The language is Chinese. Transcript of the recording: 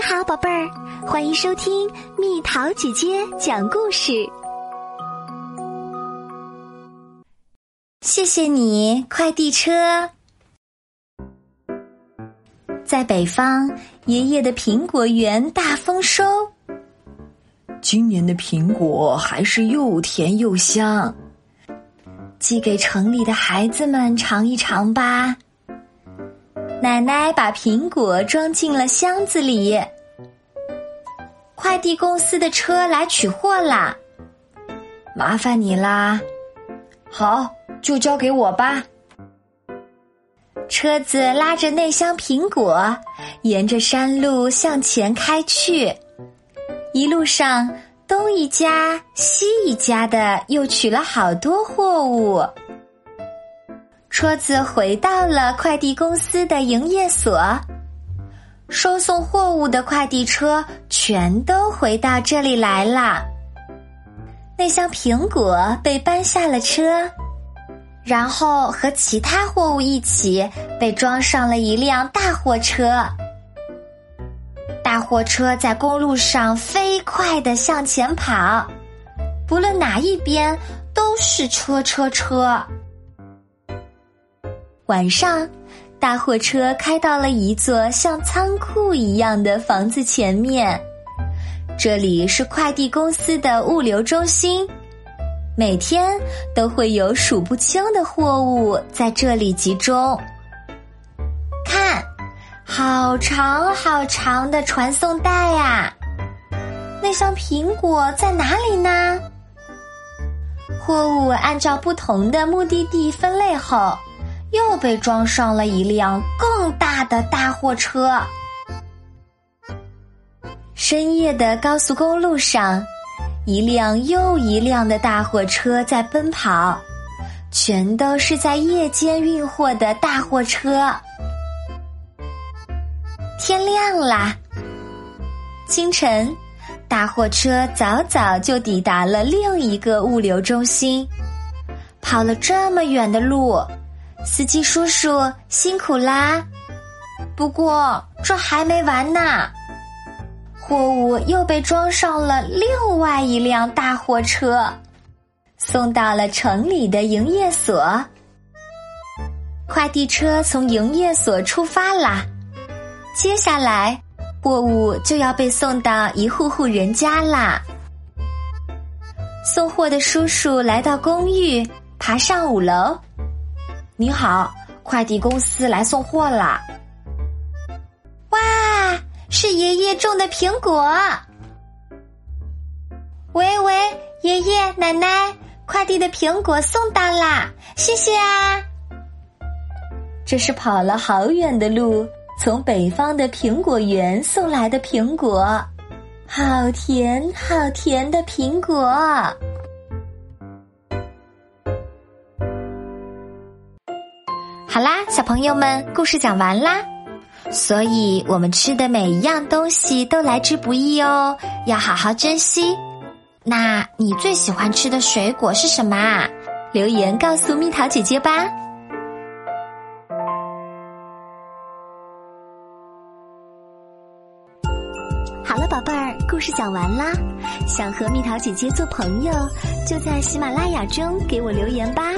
你好，宝贝儿，欢迎收听蜜桃姐姐讲故事。谢谢你，快递车。在北方，爷爷的苹果园大丰收。今年的苹果还是又甜又香，寄给城里的孩子们尝一尝吧。奶奶把苹果装进了箱子里，快递公司的车来取货啦，麻烦你啦！好，就交给我吧。车子拉着那箱苹果，沿着山路向前开去，一路上东一家西一家的，又取了好多货物。车子回到了快递公司的营业所，收送货物的快递车全都回到这里来了。那箱苹果被搬下了车，然后和其他货物一起被装上了一辆大货车。大货车在公路上飞快的向前跑，不论哪一边都是车车车。晚上，大货车开到了一座像仓库一样的房子前面。这里是快递公司的物流中心，每天都会有数不清的货物在这里集中。看，好长好长的传送带呀！那箱苹果在哪里呢？货物按照不同的目的地分类后。又被装上了一辆更大的大货车。深夜的高速公路上，一辆又一辆的大货车在奔跑，全都是在夜间运货的大货车。天亮啦！清晨，大货车早早就抵达了另一个物流中心，跑了这么远的路。司机叔叔辛苦啦！不过这还没完呢，货物又被装上了另外一辆大货车，送到了城里的营业所。快递车从营业所出发啦，接下来货物就要被送到一户户人家啦。送货的叔叔来到公寓，爬上五楼。你好，快递公司来送货啦！是爷爷种的苹果。喂喂，爷爷奶奶，快递的苹果送到啦，谢谢啊！这是跑了好远的路，从北方的苹果园送来的苹果，好甜好甜的苹果。好啦，小朋友们，故事讲完啦。所以，我们吃的每一样东西都来之不易哦，要好好珍惜。那你最喜欢吃的水果是什么啊？留言告诉蜜桃姐姐吧。好了，宝贝儿，故事讲完啦。想和蜜桃姐姐做朋友，就在喜马拉雅中给我留言吧。